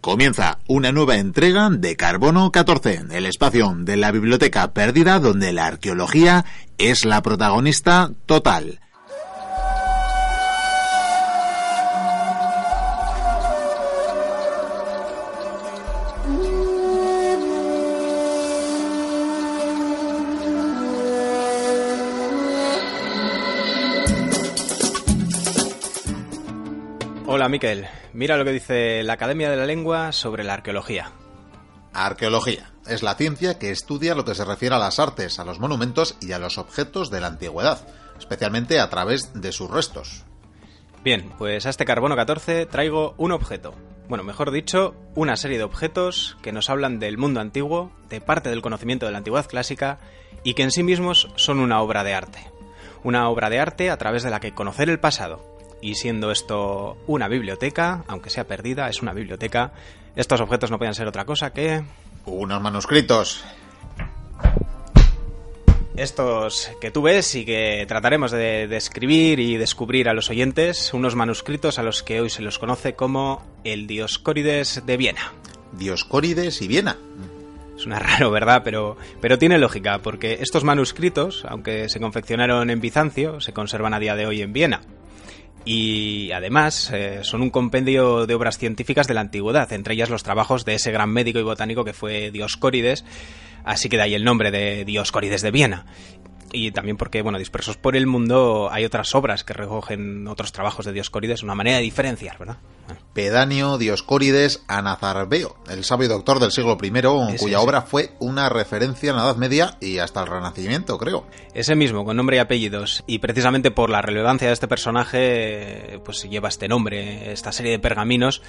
Comienza una nueva entrega de Carbono 14, el espacio de la biblioteca perdida donde la arqueología es la protagonista total. Hola Miquel, mira lo que dice la Academia de la Lengua sobre la arqueología. Arqueología es la ciencia que estudia lo que se refiere a las artes, a los monumentos y a los objetos de la antigüedad, especialmente a través de sus restos. Bien, pues a este carbono 14 traigo un objeto. Bueno, mejor dicho, una serie de objetos que nos hablan del mundo antiguo, de parte del conocimiento de la antigüedad clásica y que en sí mismos son una obra de arte. Una obra de arte a través de la que conocer el pasado, y siendo esto una biblioteca, aunque sea perdida, es una biblioteca, estos objetos no pueden ser otra cosa que... Unos manuscritos. Estos que tú ves y que trataremos de describir y descubrir a los oyentes, unos manuscritos a los que hoy se los conoce como el Dioscórides de Viena. Dioscórides y Viena. Suena raro, ¿verdad? Pero, pero tiene lógica, porque estos manuscritos, aunque se confeccionaron en Bizancio, se conservan a día de hoy en Viena y además eh, son un compendio de obras científicas de la antigüedad, entre ellas los trabajos de ese gran médico y botánico que fue Dioscórides, así que de ahí el nombre de Dioscórides de Viena. Y también porque, bueno, dispersos por el mundo hay otras obras que recogen otros trabajos de Dioscórides, una manera de diferenciar, ¿verdad? Pedanio Dioscórides Anazarbeo, el sabio doctor del siglo I, cuya obra fue una referencia en la Edad Media y hasta el Renacimiento, creo. Ese mismo, con nombre y apellidos. Y precisamente por la relevancia de este personaje, pues lleva este nombre, esta serie de pergaminos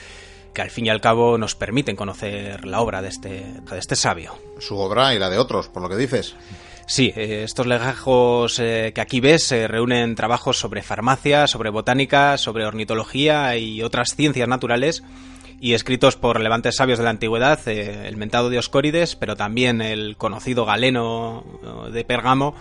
que al fin y al cabo nos permiten conocer la obra de este, de este sabio. Su obra y la de otros, por lo que dices. Sí, eh, estos legajos eh, que aquí ves se reúnen trabajos sobre farmacia, sobre botánica, sobre ornitología y otras ciencias naturales y escritos por relevantes sabios de la antigüedad, eh, el mentado Dioscórides, pero también el conocido Galeno de Pergamo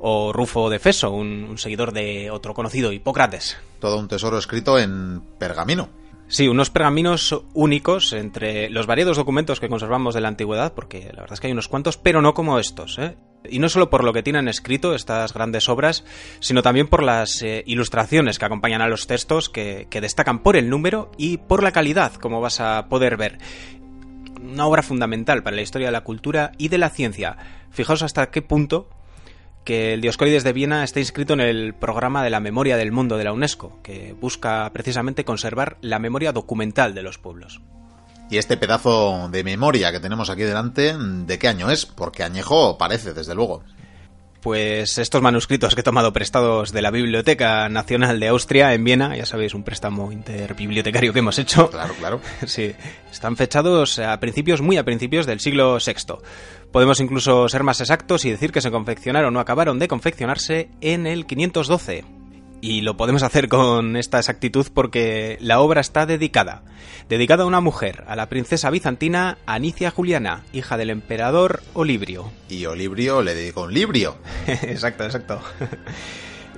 o Rufo de Feso, un seguidor de otro conocido, Hipócrates. Todo un tesoro escrito en pergamino. Sí, unos pergaminos únicos entre los variados documentos que conservamos de la antigüedad, porque la verdad es que hay unos cuantos, pero no como estos. ¿eh? Y no solo por lo que tienen escrito estas grandes obras, sino también por las eh, ilustraciones que acompañan a los textos, que, que destacan por el número y por la calidad, como vas a poder ver. Una obra fundamental para la historia de la cultura y de la ciencia. Fijaos hasta qué punto que el Dioscórides de Viena está inscrito en el programa de la memoria del mundo de la UNESCO, que busca precisamente conservar la memoria documental de los pueblos. Y este pedazo de memoria que tenemos aquí delante, ¿de qué año es? Porque añejo parece, desde luego. Pues estos manuscritos que he tomado prestados de la Biblioteca Nacional de Austria en Viena, ya sabéis, un préstamo interbibliotecario que hemos hecho. Claro, claro. Sí, están fechados a principios, muy a principios del siglo VI. Podemos incluso ser más exactos y decir que se confeccionaron o acabaron de confeccionarse en el 512. Y lo podemos hacer con esta exactitud porque la obra está dedicada. Dedicada a una mujer, a la princesa bizantina Anicia Juliana, hija del emperador Olibrio. Y Olibrio le dedicó un librio. exacto, exacto.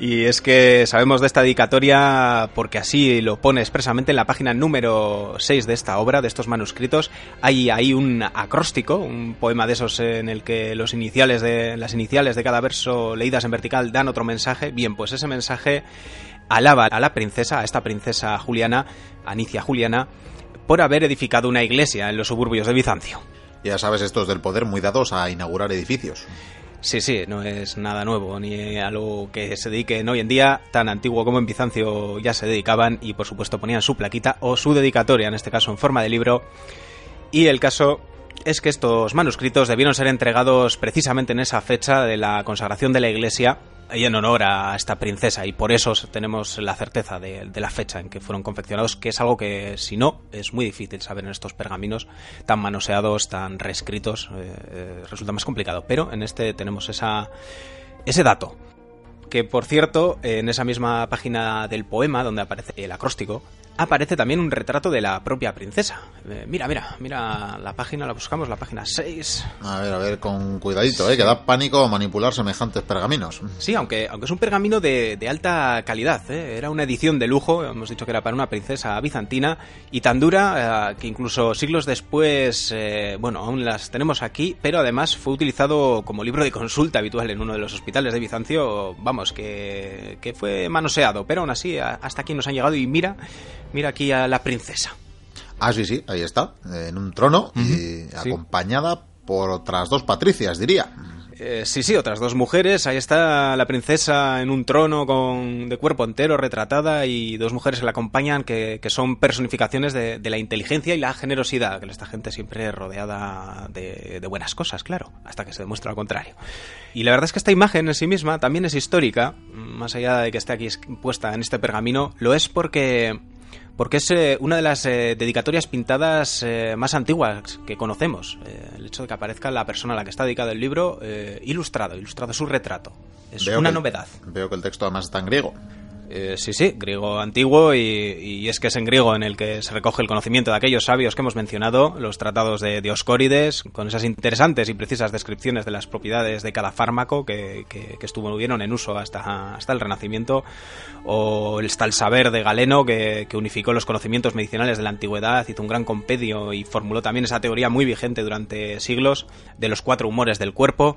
Y es que sabemos de esta dedicatoria porque así lo pone expresamente en la página número 6 de esta obra, de estos manuscritos. Hay ahí un acróstico, un poema de esos en el que los iniciales de, las iniciales de cada verso leídas en vertical dan otro mensaje. Bien, pues ese mensaje alaba a la princesa, a esta princesa Juliana, Anicia Juliana, por haber edificado una iglesia en los suburbios de Bizancio. Ya sabes, estos del poder muy dados a inaugurar edificios. Sí, sí, no es nada nuevo, ni a lo que se dediquen hoy en día, tan antiguo como en Bizancio ya se dedicaban y por supuesto ponían su plaquita o su dedicatoria, en este caso en forma de libro. Y el caso es que estos manuscritos debieron ser entregados precisamente en esa fecha de la consagración de la iglesia y en honor a esta princesa y por eso tenemos la certeza de, la fecha en que fueron confeccionados, que es algo que si no es muy difícil saber en estos pergaminos tan manoseados, tan reescritos, eh, eh, resulta más complicado. Pero en este tenemos esa, ese dato. Que por cierto, en esa misma página del poema donde aparece el acróstico, aparece también un retrato de la propia princesa. Eh, mira, mira, mira la página, la buscamos, la página 6. A ver, a ver, con cuidadito, ¿eh? que da pánico manipular semejantes pergaminos. Sí, aunque, aunque es un pergamino de, de alta calidad, ¿eh? era una edición de lujo, hemos dicho que era para una princesa bizantina, y tan dura eh, que incluso siglos después, eh, bueno, aún las tenemos aquí, pero además fue utilizado como libro de consulta habitual en uno de los hospitales de Bizancio, vamos, que, que fue manoseado, pero aún así hasta aquí nos han llegado y mira Mira aquí a la princesa. Ah, sí, sí, ahí está, en un trono y acompañada por otras dos patricias, diría. Eh, sí, sí, otras dos mujeres. Ahí está la princesa en un trono con de cuerpo entero retratada y dos mujeres que la acompañan que, son personificaciones de, la inteligencia y la generosidad, que esta gente siempre rodeada de, de, buenas cosas, claro, hasta que se demuestra lo contrario. Y la verdad es que esta imagen en sí misma también es histórica, más allá de que esté aquí puesta en este pergamino, lo es porque porque es eh, una de las eh, dedicatorias pintadas eh, más antiguas que conocemos. el hecho de que aparezca la persona a la que está dedicado el libro ilustrado, ilustrado su retrato. Es una novedad. Veo que el texto además está en griego. Eh, sí, sí, griego antiguo y, es que es en griego en el que se recoge el conocimiento de aquellos sabios que hemos mencionado, los tratados de Dioscórides, con esas interesantes y precisas descripciones de las propiedades de cada fármaco que, que, estuvieron en uso hasta, el Renacimiento, o el tal saber de Galeno que, que unificó los conocimientos medicinales de la antigüedad, hizo un gran compendio y formuló también esa teoría muy vigente durante siglos de los cuatro humores del cuerpo,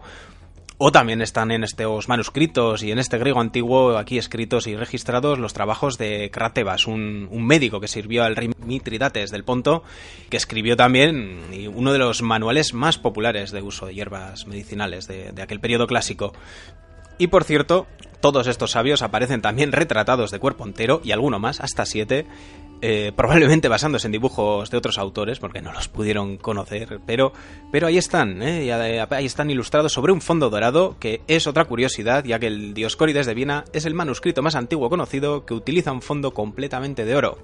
o también están en estos manuscritos y en este griego antiguo aquí escritos y registrados los trabajos de Cratebas, un, médico que sirvió al rey Mitridates del Ponto, que escribió también uno de los manuales más populares de uso de hierbas medicinales de, de aquel periodo clásico. Y por cierto, todos estos sabios aparecen también retratados de cuerpo entero y alguno más, hasta siete, eh, probablemente basándose en dibujos de otros autores, porque no los pudieron conocer, pero, pero ahí están, ¿eh? eh, ahí están ilustrados sobre un fondo dorado, que es otra curiosidad, ya que el Dioscórides de Viena es el manuscrito más antiguo conocido que utiliza un fondo completamente de oro.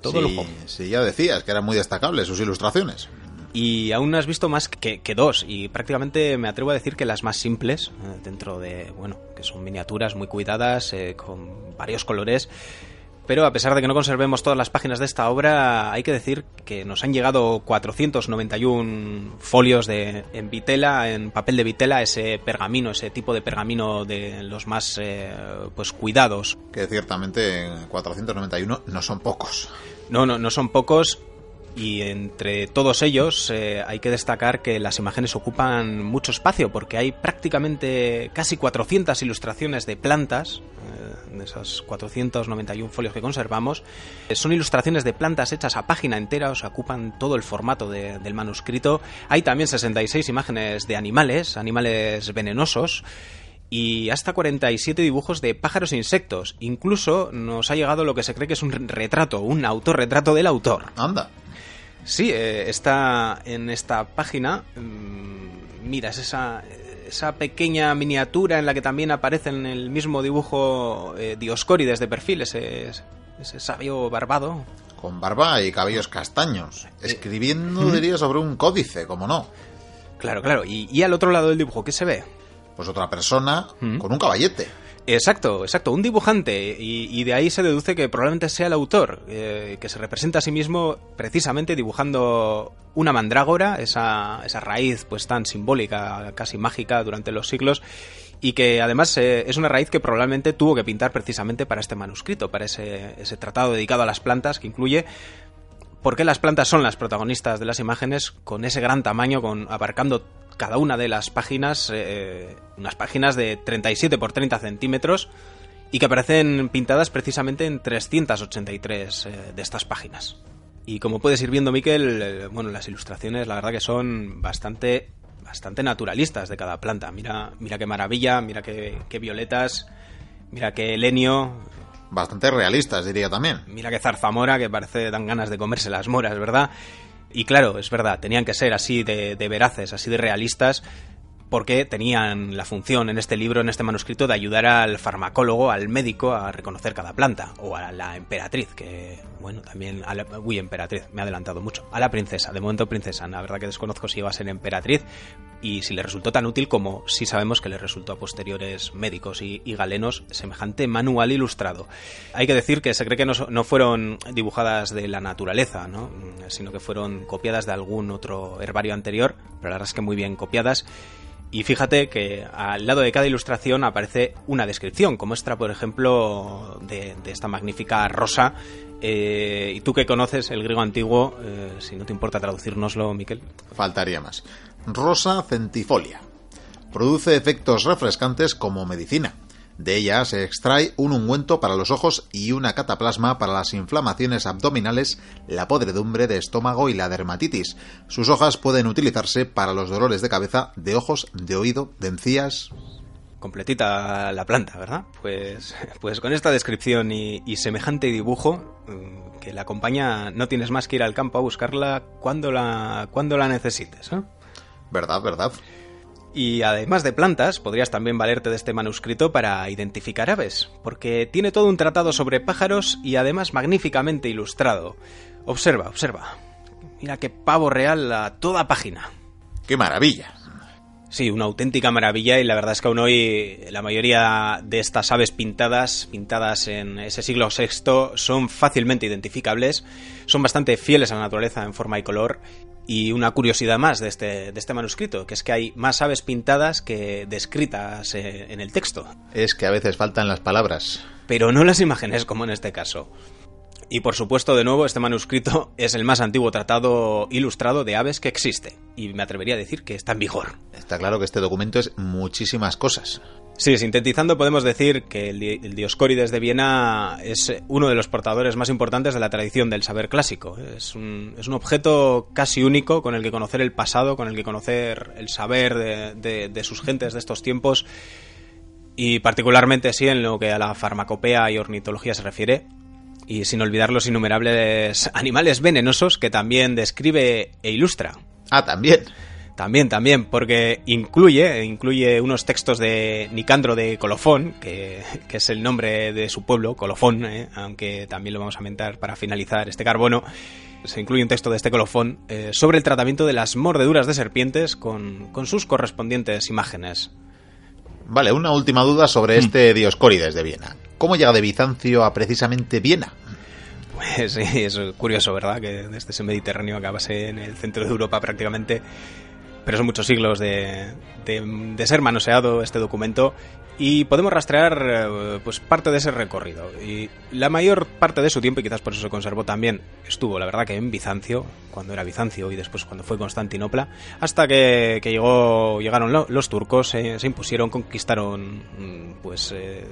Todo sí, Sí, ya decías que eran muy destacables sus ilustraciones. Y aún has visto más que, dos, y prácticamente me atrevo a decir que las más simples, dentro de, bueno, que son miniaturas muy cuidadas, con varios colores, pero a pesar de que no conservemos todas las páginas de esta obra, hay que decir que nos han llegado 491 folios de, en vitela, en papel de vitela, ese pergamino, ese tipo de pergamino de los más eh, pues cuidados. Que ciertamente 491 no son pocos. No, no, no son pocos y entre todos ellos eh, hay que destacar que las imágenes ocupan mucho espacio porque hay prácticamente casi 400 ilustraciones de plantas, eh, de esos 491 folios que conservamos. Eh, son ilustraciones de plantas hechas a página entera, o sea, ocupan todo el formato del manuscrito. Hay también 66 imágenes de animales, animales venenosos y hasta 47 dibujos de pájaros e insectos. Incluso nos ha llegado lo que se cree que es un retrato, un autorretrato del autor. Anda. Sí, eh, está en esta página. Mm, mira, es esa, esa pequeña miniatura en la que también aparece en el mismo dibujo eh, Dioscórides de perfil, ese, ese sabio barbado. Con barba y cabellos castaños, eh, escribiendo, diría, sobre un códice, como no. Claro, claro. ¿Y, y, al otro lado del dibujo qué se ve? Pues otra persona con un caballete. Exacto, exacto, un dibujante. Y, de ahí se deduce que probablemente sea el autor, eh, que se representa a sí mismo precisamente dibujando una mandrágora, esa, esa raíz pues tan simbólica, casi mágica durante los siglos y que además eh, es una raíz que probablemente tuvo que pintar precisamente para este manuscrito, para ese, ese tratado dedicado a las plantas que incluye por qué las plantas son las protagonistas de las imágenes con ese gran tamaño, con abarcando cada una de las páginas, eh, unas páginas de 37 por 30 centímetros y que aparecen pintadas precisamente en 383 eh, de estas páginas. Y como puedes ir viendo, Miquel, eh, bueno, las ilustraciones la verdad que son bastante, bastante naturalistas de cada planta. Mira, mira qué maravilla, mira qué, qué violetas, mira qué lenio, bastante realistas, diría también. Mira que zarzamora, que parece dan ganas de comerse las moras, ¿verdad? Y claro, es verdad, tenían que ser así de, veraces, así de realistas, porque tenían la función en este libro, en este manuscrito, de ayudar al farmacólogo, al médico, a reconocer cada planta, o a la emperatriz, que, bueno, también, a la, uy, emperatriz, me ha adelantado mucho, a la princesa, de momento princesa, la verdad que desconozco si iba a ser emperatriz, y si le resultó tan útil como si sabemos que le resultó a posteriores médicos y, galenos semejante manual ilustrado. Hay que decir que se cree que no, no fueron dibujadas de la naturaleza, ¿no? sino que fueron copiadas de algún otro herbario anterior, pero la verdad es que muy bien copiadas. Y fíjate que al lado de cada ilustración aparece una descripción, como esta, por ejemplo, de, esta magnífica rosa. Eh, y tú que conoces el griego antiguo, eh, si no te importa traducirnoslo, Miquel. Faltaría más. Rosa centifolia. Produce efectos refrescantes como medicina. De ella se extrae un ungüento para los ojos y una cataplasma para las inflamaciones abdominales, la podredumbre de estómago y la dermatitis. Sus hojas pueden utilizarse para los dolores de cabeza, de ojos, de oído, de encías. Completita la planta, ¿verdad? Pues, pues con esta descripción y, semejante dibujo mm, que la acompaña, no tienes más que ir al campo a buscarla cuando la, cuando la necesites. ¿eh? ¿Verdad, verdad? Y además de plantas, podrías también valerte de este manuscrito para identificar aves, porque tiene todo un tratado sobre pájaros y además magníficamente ilustrado. Observa, observa. Mira qué pavo real a toda página. ¡Qué maravilla! Sí, una auténtica maravilla y la verdad es que aún hoy la mayoría de estas aves pintadas, pintadas en ese siglo VI, son fácilmente identificables, son bastante fieles a la naturaleza en forma y color y una curiosidad más de este, de este manuscrito, que es que hay más aves pintadas que descritas eh, en el texto. Es que a veces faltan las palabras. Pero no las imágenes, como en este caso. Y por supuesto, de nuevo, este manuscrito es el más antiguo tratado ilustrado de aves que existe. Y me atrevería a decir que está en vigor. Está claro que este documento es muchísimas cosas. Sí, sintetizando podemos decir que el, Dioscórides de Viena es uno de los portadores más importantes de la tradición del saber clásico. Es un, es un objeto casi único con el que conocer el pasado, con el que conocer el saber de, de sus gentes de estos tiempos y particularmente sí en lo que a la farmacopea y ornitología se refiere, y sin olvidar los innumerables animales venenosos que también describe e ilustra. Ah, también. También, también, porque incluye, incluye unos textos de Nicandro de Colofón, que, es el nombre de su pueblo, Colofón, ¿eh? aunque también lo vamos a mentar para finalizar este carbono. Se incluye un texto de este colofón eh, sobre el tratamiento de las mordeduras de serpientes con, con sus correspondientes imágenes. Vale, una última duda sobre hmm. este Dioscórides de Viena. ¿Cómo llega de Bizancio a precisamente Viena? Pues sí, es curioso, ¿verdad? Que desde ese Mediterráneo acabase en el centro de Europa prácticamente pero son muchos siglos de, de, ser manoseado este documento y podemos rastrear eh, pues parte de ese recorrido y la mayor parte de su tiempo y quizás por eso se conservó también estuvo la verdad que en Bizancio cuando era Bizancio y después cuando fue Constantinopla hasta que, llegó llegaron los turcos se impusieron conquistaron mm, pues eh,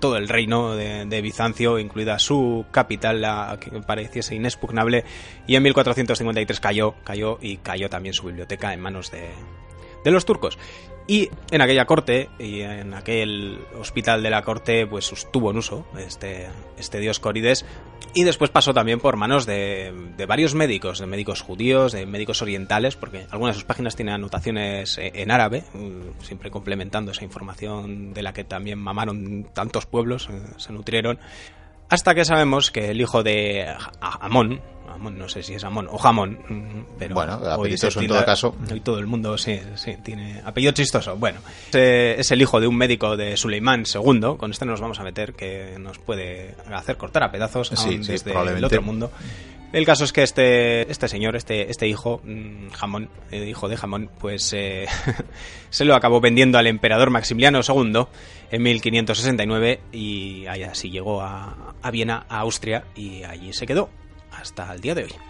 todo el reino de, Bizancio, incluida su capital, la que pareciese inexpugnable, y en 1453 cayó, cayó y cayó también su biblioteca en manos de, los turcos. Y en aquella corte y en aquel hospital de la corte, pues estuvo en uso este, este dios Corides. Y después pasó también por manos de, de, varios médicos, de médicos judíos, de médicos orientales, porque algunas de sus páginas tienen anotaciones eh, en árabe, mm, siempre complementando esa información de la que también mamaron tantos pueblos, eh, se nutrieron. Hasta que sabemos que el hijo de Amón, no sé si es Amón o Jamón, pero bueno, apellido en todo caso. Hoy todo el mundo sí, sí, tiene apellido chistoso. Bueno, es el hijo de un médico de Suleimán II, con este nos vamos a meter, que nos puede hacer cortar a pedazos desde el otro mundo. El caso es que este, este señor, este, este hijo, mm, Jamón, el hijo de Jamón, pues eh, se lo acabó vendiendo al emperador Maximiliano II en 1569 y así llegó a, a Viena, a Austria, y allí se quedó hasta el día de hoy.